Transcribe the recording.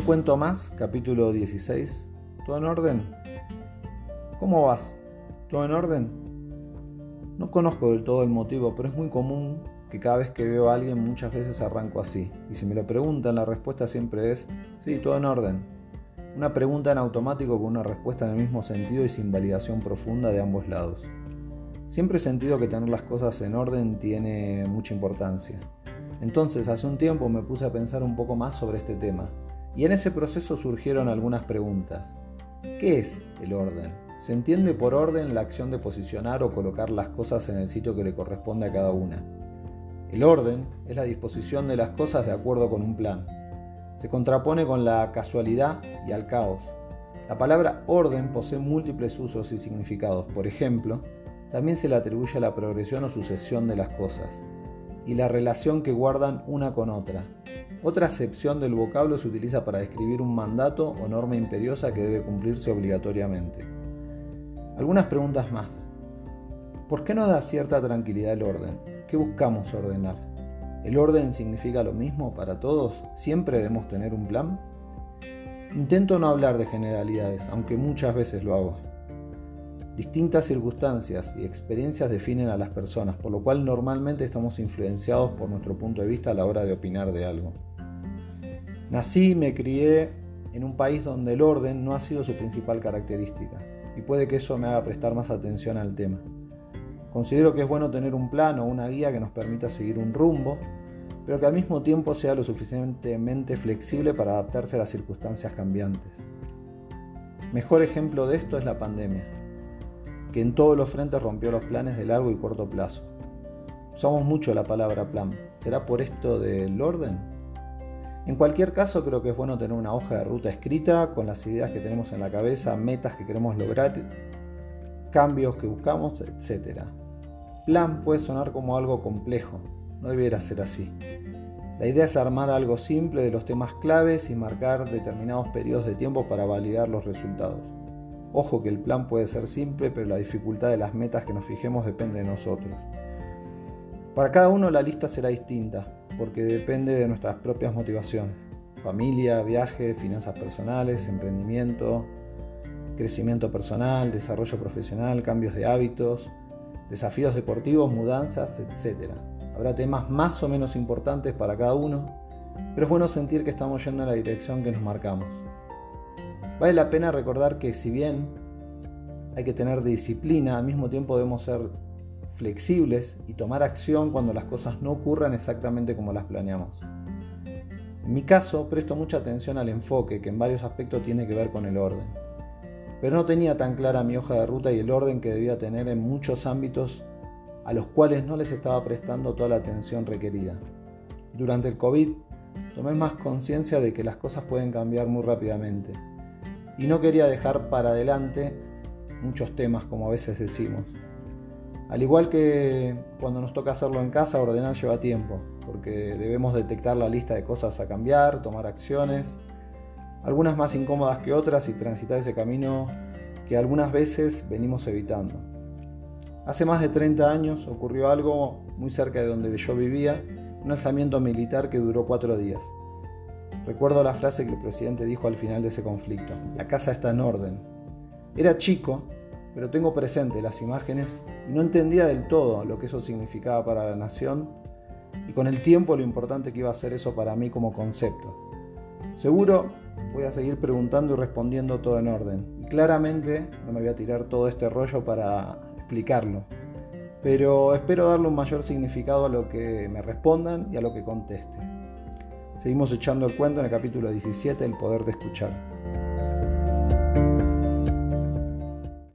Un cuento más, capítulo 16. ¿Todo en orden? ¿Cómo vas? ¿Todo en orden? No conozco del todo el motivo, pero es muy común que cada vez que veo a alguien muchas veces arranco así. Y si me lo preguntan, la respuesta siempre es, sí, todo en orden. Una pregunta en automático con una respuesta en el mismo sentido y sin validación profunda de ambos lados. Siempre he sentido que tener las cosas en orden tiene mucha importancia. Entonces, hace un tiempo me puse a pensar un poco más sobre este tema y en ese proceso surgieron algunas preguntas. ¿Qué es el orden? Se entiende por orden la acción de posicionar o colocar las cosas en el sitio que le corresponde a cada una. El orden es la disposición de las cosas de acuerdo con un plan. Se contrapone con la casualidad y al caos. La palabra orden posee múltiples usos y significados. Por ejemplo, también se le atribuye a la progresión o sucesión de las cosas y la relación que guardan una con otra. Otra acepción del vocablo se utiliza para describir un mandato o norma imperiosa que debe cumplirse obligatoriamente. Algunas preguntas más. ¿Por qué no da cierta tranquilidad el orden? ¿Qué buscamos ordenar? ¿El orden significa lo mismo para todos? ¿Siempre debemos tener un plan? Intento no hablar de generalidades, aunque muchas veces lo hago. Distintas circunstancias y experiencias definen a las personas, por lo cual normalmente estamos influenciados por nuestro punto de vista a la hora de opinar de algo. Nací y me crié en un país donde el orden no ha sido su principal característica, y puede que eso me haga prestar más atención al tema. Considero que es bueno tener un plan o una guía que nos permita seguir un rumbo, pero que al mismo tiempo sea lo suficientemente flexible para adaptarse a las circunstancias cambiantes. Mejor ejemplo de esto es la pandemia que en todos los frentes rompió los planes de largo y corto plazo. Usamos mucho la palabra plan. ¿Será por esto del orden? En cualquier caso, creo que es bueno tener una hoja de ruta escrita con las ideas que tenemos en la cabeza, metas que queremos lograr, cambios que buscamos, etc. Plan puede sonar como algo complejo, no debiera ser así. La idea es armar algo simple de los temas claves y marcar determinados periodos de tiempo para validar los resultados. Ojo que el plan puede ser simple, pero la dificultad de las metas que nos fijemos depende de nosotros. Para cada uno la lista será distinta, porque depende de nuestras propias motivaciones. Familia, viaje, finanzas personales, emprendimiento, crecimiento personal, desarrollo profesional, cambios de hábitos, desafíos deportivos, mudanzas, etc. Habrá temas más o menos importantes para cada uno, pero es bueno sentir que estamos yendo en la dirección que nos marcamos. Vale la pena recordar que si bien hay que tener disciplina, al mismo tiempo debemos ser flexibles y tomar acción cuando las cosas no ocurran exactamente como las planeamos. En mi caso, presto mucha atención al enfoque, que en varios aspectos tiene que ver con el orden. Pero no tenía tan clara mi hoja de ruta y el orden que debía tener en muchos ámbitos a los cuales no les estaba prestando toda la atención requerida. Durante el COVID, tomé más conciencia de que las cosas pueden cambiar muy rápidamente y no quería dejar para adelante muchos temas, como a veces decimos. Al igual que cuando nos toca hacerlo en casa, ordenar lleva tiempo, porque debemos detectar la lista de cosas a cambiar, tomar acciones, algunas más incómodas que otras y transitar ese camino que algunas veces venimos evitando. Hace más de 30 años ocurrió algo muy cerca de donde yo vivía, un alzamiento militar que duró cuatro días. Recuerdo la frase que el presidente dijo al final de ese conflicto, la casa está en orden. Era chico, pero tengo presente las imágenes y no entendía del todo lo que eso significaba para la nación y con el tiempo lo importante que iba a ser eso para mí como concepto. Seguro voy a seguir preguntando y respondiendo todo en orden y claramente no me voy a tirar todo este rollo para explicarlo, pero espero darle un mayor significado a lo que me respondan y a lo que conteste. Seguimos echando el cuento en el capítulo 17, El poder de escuchar.